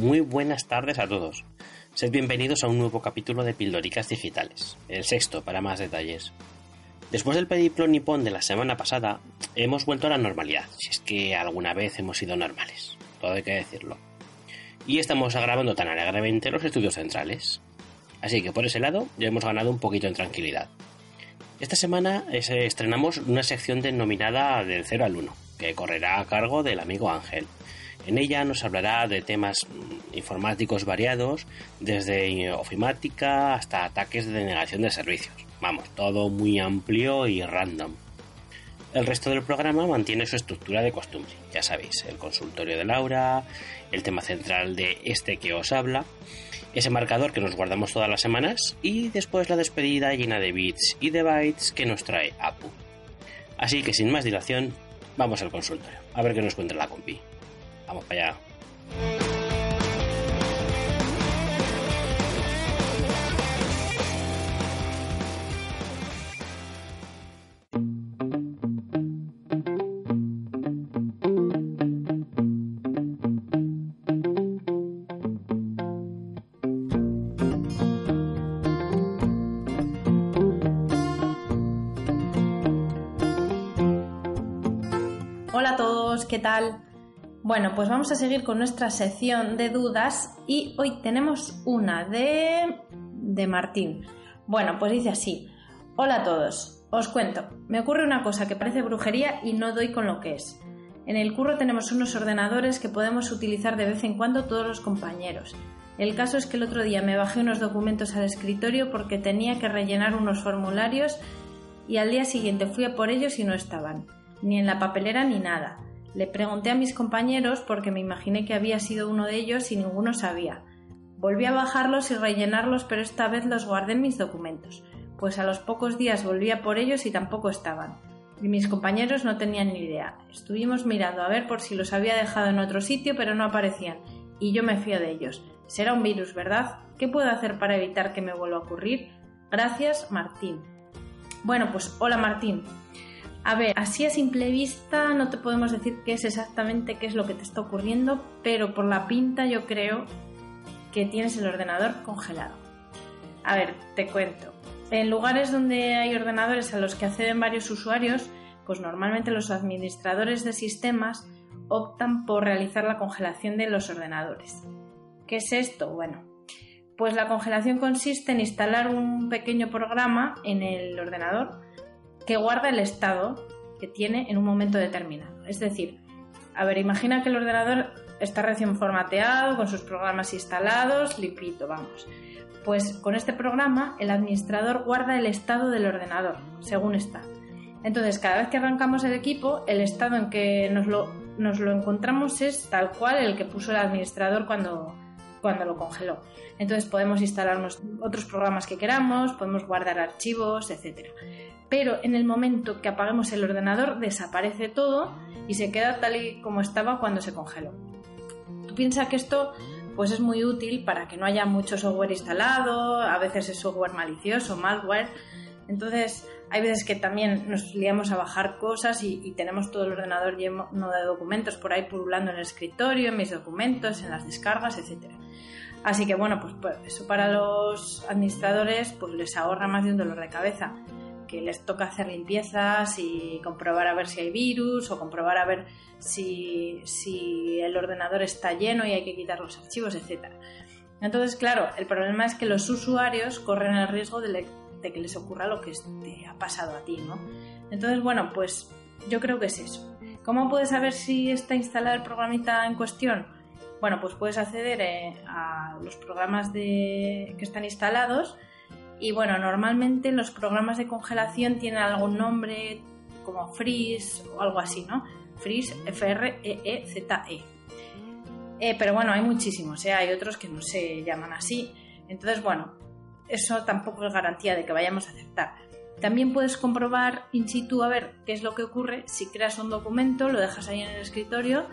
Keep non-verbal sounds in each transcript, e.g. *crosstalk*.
Muy buenas tardes a todos. Sed bienvenidos a un nuevo capítulo de Pildoricas Digitales, el sexto para más detalles. Después del periplo nipón de la semana pasada, hemos vuelto a la normalidad, si es que alguna vez hemos sido normales, todo hay que decirlo. Y estamos grabando tan alegremente los estudios centrales. Así que por ese lado ya hemos ganado un poquito en tranquilidad. Esta semana estrenamos una sección denominada Del 0 al 1, que correrá a cargo del amigo Ángel en ella nos hablará de temas mm, informáticos variados, desde ofimática hasta ataques de denegación de servicios. Vamos, todo muy amplio y random. El resto del programa mantiene su estructura de costumbre, ya sabéis, el consultorio de Laura, el tema central de este que os habla, ese marcador que nos guardamos todas las semanas y después la despedida llena de bits y de bytes que nos trae Apu. Así que sin más dilación, vamos al consultorio, a ver qué nos cuenta la compi. Vamos para allá. Bueno, pues vamos a seguir con nuestra sección de dudas y hoy tenemos una de, de Martín. Bueno, pues dice así. Hola a todos. Os cuento. Me ocurre una cosa que parece brujería y no doy con lo que es. En el curro tenemos unos ordenadores que podemos utilizar de vez en cuando todos los compañeros. El caso es que el otro día me bajé unos documentos al escritorio porque tenía que rellenar unos formularios y al día siguiente fui a por ellos y no estaban, ni en la papelera ni nada. Le pregunté a mis compañeros porque me imaginé que había sido uno de ellos y ninguno sabía. Volví a bajarlos y rellenarlos, pero esta vez los guardé en mis documentos, pues a los pocos días volví a por ellos y tampoco estaban. Y mis compañeros no tenían ni idea. Estuvimos mirando a ver por si los había dejado en otro sitio, pero no aparecían. Y yo me fío de ellos. Será un virus, ¿verdad? ¿Qué puedo hacer para evitar que me vuelva a ocurrir? Gracias, Martín. Bueno, pues hola Martín. A ver, así a simple vista no te podemos decir qué es exactamente qué es lo que te está ocurriendo, pero por la pinta yo creo que tienes el ordenador congelado. A ver, te cuento. En lugares donde hay ordenadores a los que acceden varios usuarios, pues normalmente los administradores de sistemas optan por realizar la congelación de los ordenadores. ¿Qué es esto? Bueno, pues la congelación consiste en instalar un pequeño programa en el ordenador que guarda el estado que tiene en un momento determinado. Es decir, a ver, imagina que el ordenador está recién formateado, con sus programas instalados, limpito, vamos. Pues con este programa el administrador guarda el estado del ordenador, según está. Entonces, cada vez que arrancamos el equipo, el estado en que nos lo, nos lo encontramos es tal cual el que puso el administrador cuando, cuando lo congeló. Entonces podemos instalarnos otros programas que queramos, podemos guardar archivos, etc. Pero en el momento que apagamos el ordenador desaparece todo y se queda tal y como estaba cuando se congeló. Tú piensas que esto pues es muy útil para que no haya mucho software instalado, a veces es software malicioso, malware. Entonces, hay veces que también nos liamos a bajar cosas y, tenemos todo el ordenador lleno de documentos por ahí pululando en el escritorio, en mis documentos, en las descargas, etcétera. Así que bueno, pues, pues, eso para los administradores pues les ahorra más de un dolor de cabeza. que les toca hacer limpiezas y comprobar a ver si hay virus o comprobar a ver si, si el ordenador está lleno y hay que quitar los archivos, etc. Entonces, claro, el problema es que los usuarios corren el riesgo de, de que les ocurra lo que te ha pasado a ti, ¿no? Entonces, bueno, pues yo creo que es eso. ¿Cómo puedes saber si está instalado el programita en cuestión? Bueno, pues puedes acceder eh, a los programas de, que están instalados y bueno, normalmente los programas de congelación tienen algún nombre como Freeze o algo así, ¿no? Freeze, F-R-E-E-Z-E. -E. Eh, pero bueno, hay muchísimos, ¿eh? hay otros que no se llaman así. Entonces, bueno, eso tampoco es garantía de que vayamos a aceptar. También puedes comprobar in situ a ver qué es lo que ocurre si creas un documento, lo dejas ahí en el escritorio,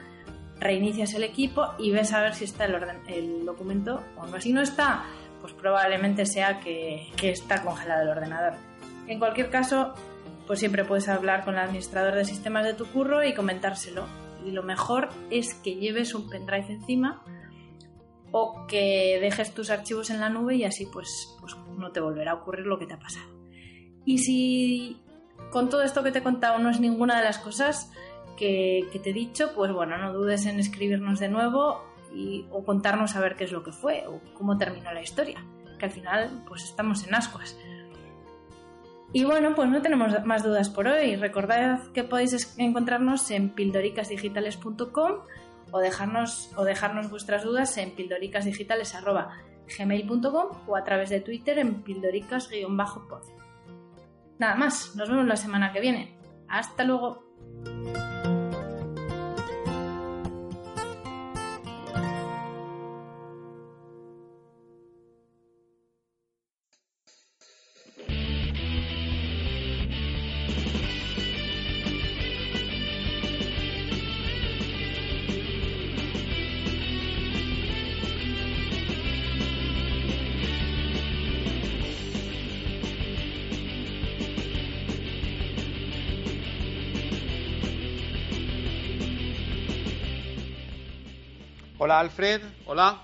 reinicias el equipo y ves a ver si está el, el documento o no. Si no está, pues probablemente sea que, que está congelado el ordenador. En cualquier caso, pues siempre puedes hablar con el administrador de sistemas de tu curro y comentárselo. Y lo mejor es que lleves un pendrive encima o que dejes tus archivos en la nube y así pues, pues no te volverá a ocurrir lo que te ha pasado. Y si con todo esto que te he contado no es ninguna de las cosas que, te he dicho, pues bueno, no dudes en escribirnos de nuevo o contarnos a ver qué es lo que fue o cómo terminó la historia, que al final pues estamos en ascuas. Y bueno, pues no tenemos más dudas por hoy. Recordad que podéis encontrarnos en pildoricasdigitales.com o dejarnos, o dejarnos vuestras dudas en pildoricasdigitales.gmail.com o a través de Twitter en pildoricas-pod. Nada más, nos vemos la semana que viene. Hasta luego. Alfred, hola.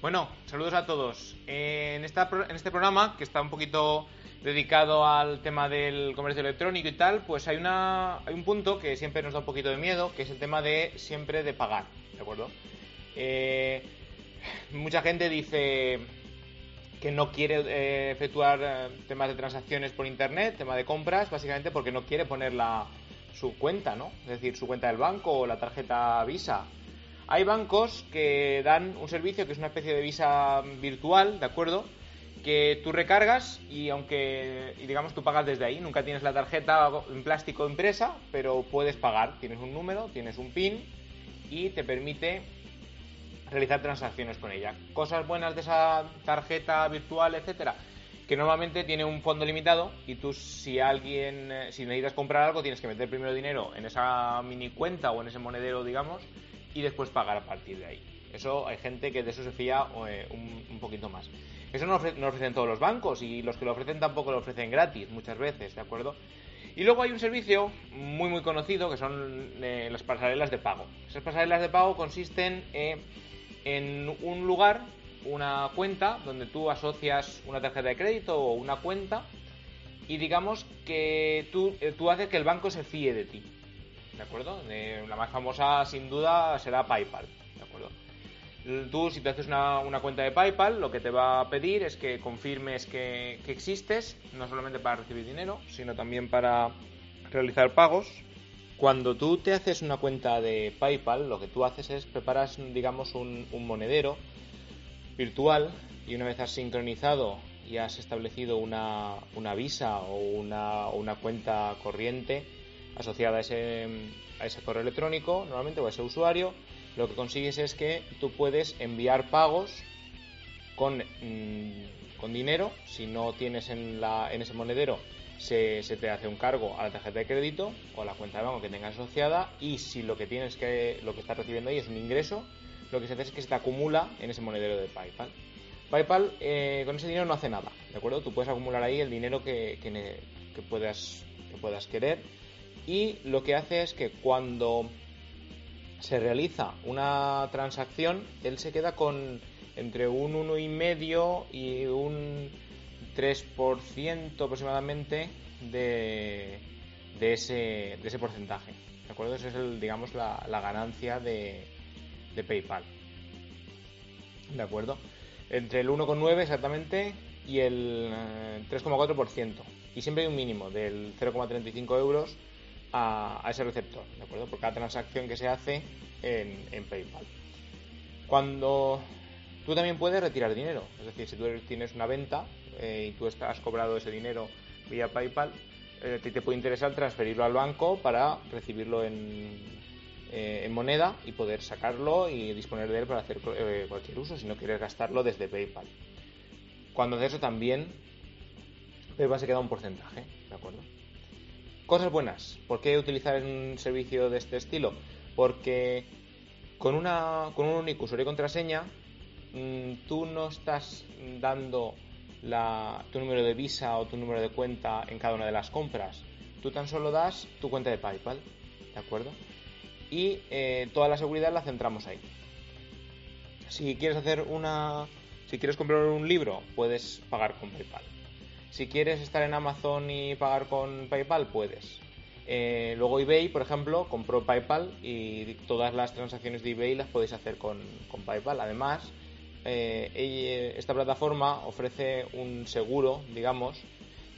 Bueno, saludos a todos. En este programa, que está un poquito dedicado al tema del comercio electrónico y tal, pues hay, una, hay un punto que siempre nos da un poquito de miedo, que es el tema de siempre de pagar, ¿de acuerdo? Eh, *laughs* mucha gente dice que no quiere eh, efectuar eh, temas de transacciones por internet, tema de compras, básicamente porque no quiere poner la, su cuenta, ¿no? Es decir, su cuenta del banco o la tarjeta Visa hay bancos que dan un servicio que es una especie de visa virtual, ¿de acuerdo? Que tú recargas y aunque, digamos, tú pagas desde ahí, nunca tienes la tarjeta en plástico impresa, pero puedes pagar. Tienes un número, tienes un PIN y te permite realizar transacciones con ella. Cosas buenas de esa tarjeta virtual, etcétera, que normalmente tiene un fondo limitado y tú si alguien, eh, si necesitas comprar algo, tienes que meter primero dinero en esa mini cuenta o en ese monedero, digamos, y después pagar a partir de ahí. Eso hay gente que de eso se fía eh, un, poquito más. Eso no, lo ofrecen todos los bancos y los que lo ofrecen tampoco lo ofrecen gratis muchas veces, ¿de acuerdo? Y luego hay un servicio muy muy conocido que son eh, las pasarelas de pago. Esas pasarelas de pago consisten eh, en un lugar, una cuenta, donde tú asocias una tarjeta de crédito o una cuenta y digamos que tú, tú haces que el banco se fíe de ti. ¿De acuerdo? la más famosa, sin duda, será PayPal, ¿de acuerdo? Tú, si te haces una, cuenta de PayPal, lo que te va a pedir es que confirmes que, existes, no solamente para recibir dinero, sino también para realizar pagos. Cuando tú te haces una cuenta de PayPal, lo que tú haces es preparas, digamos, un, monedero virtual y una vez has sincronizado y has establecido una, visa o una, una cuenta corriente, asociada a ese, a ese correo electrónico, normalmente, o a ese usuario, lo que consigues es que tú puedes enviar pagos con, mm, con dinero. Si no tienes en, la, en ese monedero, se, te hace un cargo a la tarjeta de crédito o a la cuenta de banco que tengas asociada. Y si lo que tienes que, lo que estás recibiendo ahí es un ingreso, lo que se hace es que se te acumula en ese monedero de PayPal. PayPal eh, con ese dinero no hace nada, ¿de acuerdo? Tú puedes acumular ahí el dinero que, que, que puedas, que puedas querer y lo que hace es que cuando se realiza una transacción, él se queda con entre un 1,5 y un 3% aproximadamente de, de, ese, de ese porcentaje. ¿De acuerdo? Esa es, el, digamos, la, la ganancia de, de PayPal. ¿De acuerdo? Entre el 1,9 exactamente y el 3,4%. Eh, y siempre hay un mínimo del 0,35 euros a, ese receptor, ¿de acuerdo? Por cada transacción que se hace en, PayPal. Cuando tú también puedes retirar dinero, es decir, si tú tienes una venta eh, y tú has cobrado ese dinero vía PayPal, eh, te, puede interesar transferirlo al banco para recibirlo en, en, moneda y poder sacarlo y disponer de él para hacer cualquier uso si no quieres gastarlo desde PayPal. Cuando haces eso también PayPal se queda un porcentaje, ¿de acuerdo? Cosas buenas. ¿Por qué utilizar un servicio de este estilo? Porque con, una, con un único usuario y contraseña, mm, tú no estás dando tu número de visa o tu número de cuenta en cada una de las compras. Tú tan solo das tu cuenta de PayPal, ¿de acuerdo? Y eh, toda la seguridad la centramos ahí. Si quieres hacer una. Si quieres comprar un libro, puedes pagar con PayPal. Si quieres estar en Amazon y pagar con PayPal, puedes. Eh, luego eBay, por ejemplo, compró PayPal y todas las transacciones de eBay las podéis hacer con, PayPal. Además, eh, esta plataforma ofrece un seguro, digamos,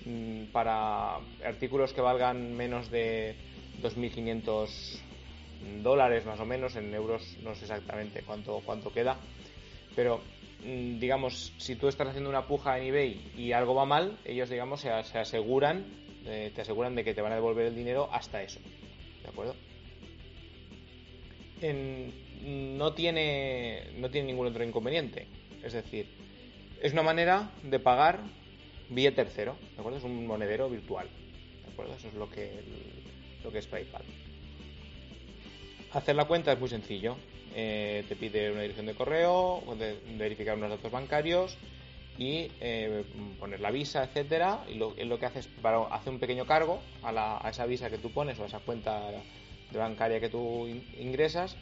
mm, para artículos que valgan menos de 2.500 dólares más o menos, en euros no sé exactamente cuánto, cuánto queda, pero digamos, si tú estás haciendo una puja en eBay y algo va mal, ellos, digamos, se, aseguran, eh, te aseguran de que te van a devolver el dinero hasta eso. ¿De acuerdo? no, tiene, no tiene ningún otro inconveniente. Es decir, es una manera de pagar vía tercero. ¿De acuerdo? Es un monedero virtual. ¿De acuerdo? Eso es lo que, lo que es PayPal. Hacer la cuenta es muy sencillo. Eh, te pide una dirección de correo, verificar unos datos bancarios y eh, poner la visa, etcétera. Y lo, lo que haces para hacer un pequeño cargo a, esa visa que tú pones o a esa cuenta bancaria que tú ingresas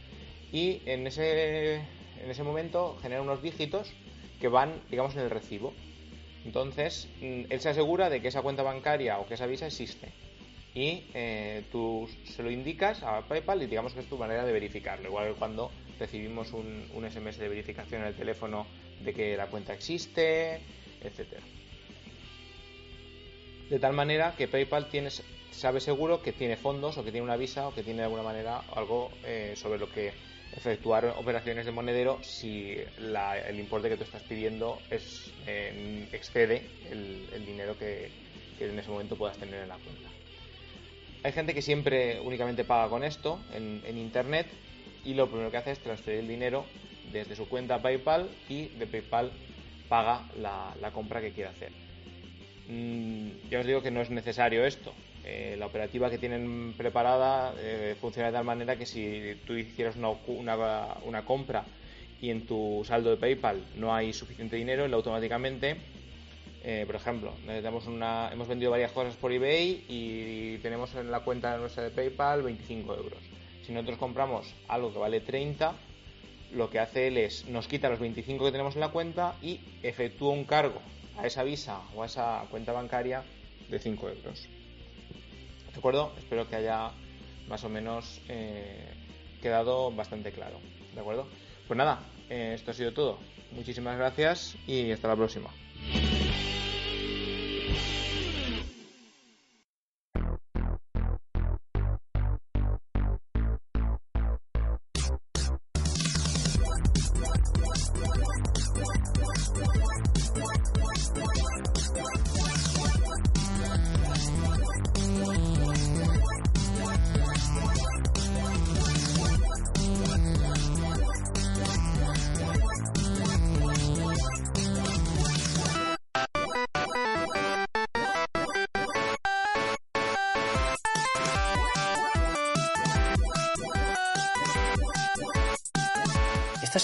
y en ese, en ese momento genera unos dígitos que van, digamos, en el recibo. Entonces, mm, él se asegura de que esa cuenta bancaria o que esa visa existe y eh, tú se lo indicas a PayPal y digamos que es tu manera de verificarlo. Igual que cuando recibimos un, un SMS de verificación en el teléfono de que la cuenta existe, etcétera. De tal manera que PayPal tiene, sabe seguro que tiene fondos o que tiene una visa o que tiene de alguna manera algo eh, sobre lo que efectuar operaciones de monedero si el importe que tú estás pidiendo es, eh, excede el, dinero que en ese momento puedas tener en la cuenta. Hay gente que siempre únicamente paga con esto en, internet y lo primero que hace es transferir el dinero desde su cuenta PayPal y de PayPal paga la, compra que quiere hacer. Mm, ya os digo que no es necesario esto. Eh, la operativa que tienen preparada eh, funciona de tal manera que si tú hicieras una, una, compra y en tu saldo de PayPal no hay suficiente dinero, él automáticamente eh, por ejemplo, una, hemos vendido varias cosas por eBay y tenemos en la cuenta nuestra de PayPal 25 euros. Si nosotros compramos algo que vale 30, lo que hace él es nos quita los 25 que tenemos en la cuenta y efectúa un cargo a esa visa o a esa cuenta bancaria de 5 euros. ¿De acuerdo? Espero que haya más o menos eh, quedado bastante claro. ¿De acuerdo? Pues nada, eh, esto ha sido todo. Muchísimas gracias y hasta la próxima. Thank you.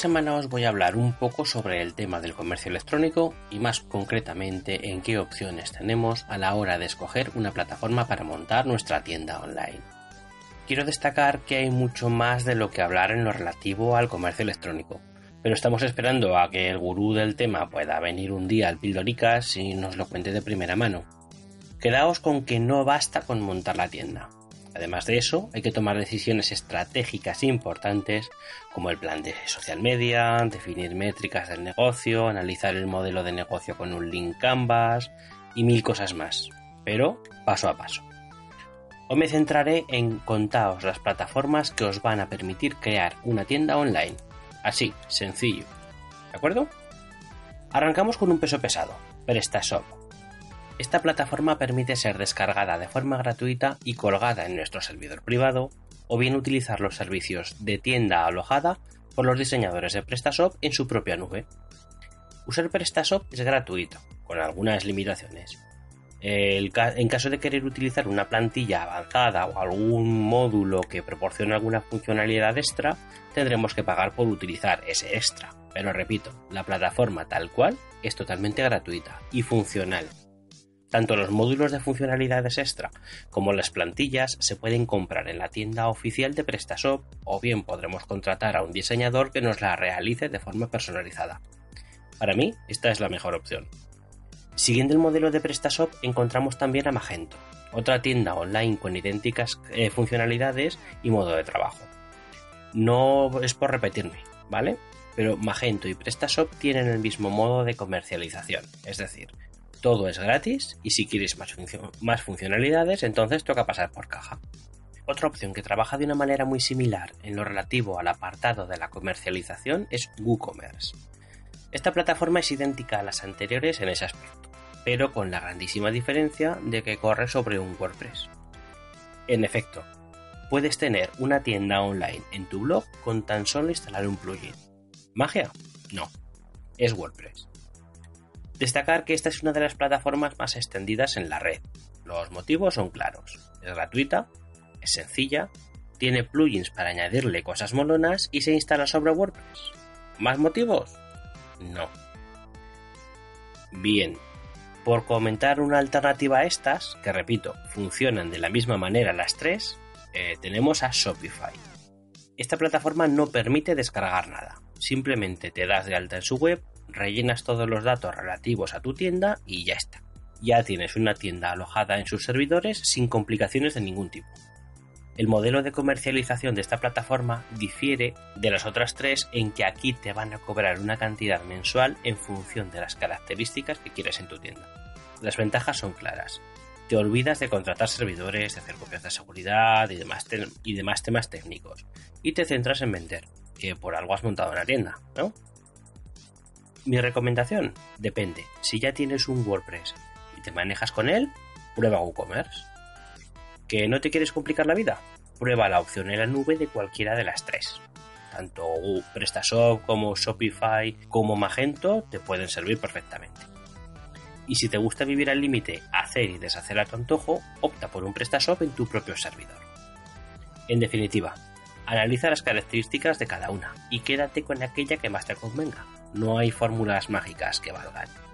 Semana os voy a hablar un poco sobre el tema del comercio electrónico y más concretamente en qué opciones tenemos a la hora de escoger una plataforma para montar nuestra tienda online. Quiero destacar que hay mucho más de lo que hablar en lo relativo al comercio electrónico, pero estamos esperando a que el gurú del tema pueda venir un día al Pildoricas y nos lo cuente de primera mano Quedaos con que no basta con montar la tienda. Además de eso, hay que tomar decisiones estratégicas importantes como el plan de social media, definir métricas del negocio, analizar el modelo de negocio con un link Canvas y mil cosas más, pero paso a paso. Hoy me centraré en contaros las plataformas que os van a permitir crear una tienda online. Así, sencillo. ¿De acuerdo? Arrancamos con un peso pesado, PrestaShop. Esta plataforma permite ser descargada de forma gratuita y colgada en nuestro servidor privado, o bien utilizar los servicios de tienda alojada por los diseñadores de PrestaShop en su propia nube. Usar PrestaShop es gratuito, con algunas limitaciones, en caso de querer utilizar una plantilla avanzada o algún módulo que proporcione alguna funcionalidad extra, tendremos que pagar por utilizar ese extra. Pero repito, la plataforma tal cual es totalmente gratuita y funcional. Tanto los módulos de funcionalidades extra como las plantillas se pueden comprar en la tienda oficial de PrestaShop o bien podremos contratar a un diseñador que nos la realice de forma personalizada. Para mí, esta es la mejor opción. Siguiendo el modelo de PrestaShop encontramos también a Magento, otra tienda online con idénticas eh, funcionalidades y modo de trabajo. No es por repetirme, ¿vale? Pero Magento y PrestaShop tienen el mismo modo de comercialización, es decir, todo es gratis y si quieres más, más funcionalidades entonces toca pasar por caja. Otra opción que trabaja de una manera muy similar en lo relativo al apartado de la comercialización es WooCommerce. Esta plataforma es idéntica a las anteriores en ese aspecto, pero con la grandísima diferencia de que corre sobre un WordPress. En efecto, puedes tener una tienda online en tu blog con tan solo instalar un plugin. ¿Magia? No, es WordPress. Destacar que esta es una de las plataformas más extendidas en la red. Los motivos son claros. Es gratuita, es sencilla, tiene plugins para añadirle cosas molonas y se instala sobre WordPress. ¿Más motivos? No. Bien, por comentar una alternativa a estas, que repito, funcionan de la misma manera las tres, eh, tenemos a Shopify. Esta plataforma no permite descargar nada, simplemente te das de alta en su web, rellenas todos los datos relativos a tu tienda y ya está. Ya tienes una tienda alojada en sus servidores sin complicaciones de ningún tipo. El modelo de comercialización de esta plataforma difiere de las otras tres en que aquí te van a cobrar una cantidad mensual en función de las características que quieres en tu tienda. Las ventajas son claras. Te olvidas de contratar servidores, de hacer copias de seguridad y demás, y demás temas técnicos. Y te centras en vender, que por algo has montado una tienda, ¿no? Mi recomendación depende. Si ya tienes un WordPress y te manejas con él, prueba WooCommerce ¿Que no te quieres complicar la vida? Prueba la opción en la nube de cualquiera de las tres. Tanto PrestaShop como Shopify como Magento te pueden servir perfectamente. Y si te gusta vivir al límite, hacer y deshacer a tu antojo, opta por un PrestaShop en tu propio servidor. En definitiva, analiza las características de cada una y quédate con aquella que más te convenga. No hay fórmulas mágicas que valgan.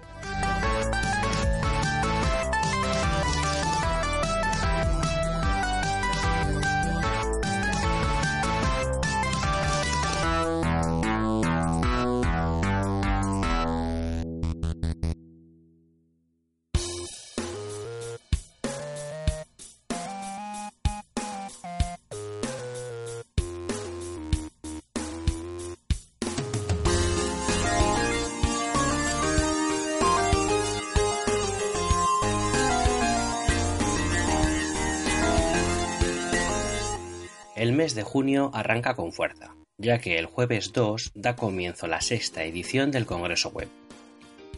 El mes de junio arranca con fuerza, ya que el jueves 2 da comienzo la sexta edición del Congreso Web,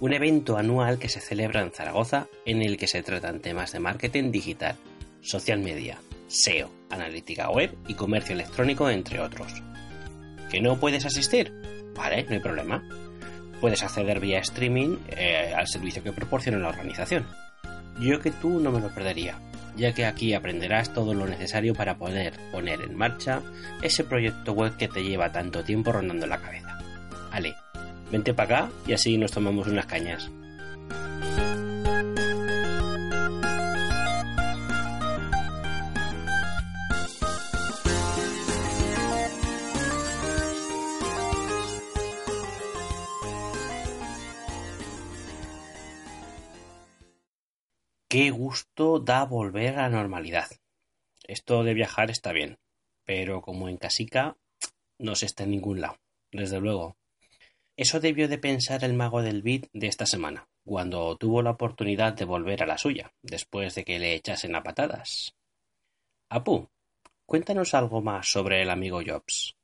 un evento anual que se celebra en Zaragoza en el que se tratan temas de marketing digital, social media, SEO, analítica web y comercio electrónico, entre otros. ¿Que no puedes asistir? Vale, no hay problema. Puedes acceder vía streaming eh, al servicio que proporciona la organización. Yo que tú no me lo perdería ya que aquí aprenderás todo lo necesario para poder poner en marcha ese proyecto web que te lleva tanto tiempo rondando la cabeza. Ale, vente para acá y así nos tomamos unas cañas. Qué gusto da volver a la normalidad. Esto de viajar está bien, pero como en casica no se está en ningún lado, desde luego. Eso debió de pensar el mago del beat de esta semana, cuando tuvo la oportunidad de volver a la suya, después de que le echasen a patadas. Apu, cuéntanos algo más sobre el amigo Jobs.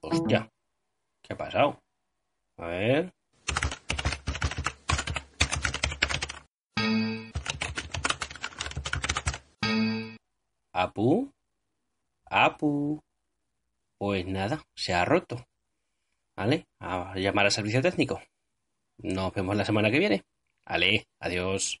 Hostia, ¿qué ha pasado? A ver. Apu, Apu. Pues nada, se ha roto. ¿Vale? A llamar al servicio técnico. Nos vemos la semana que viene. Vale, adiós.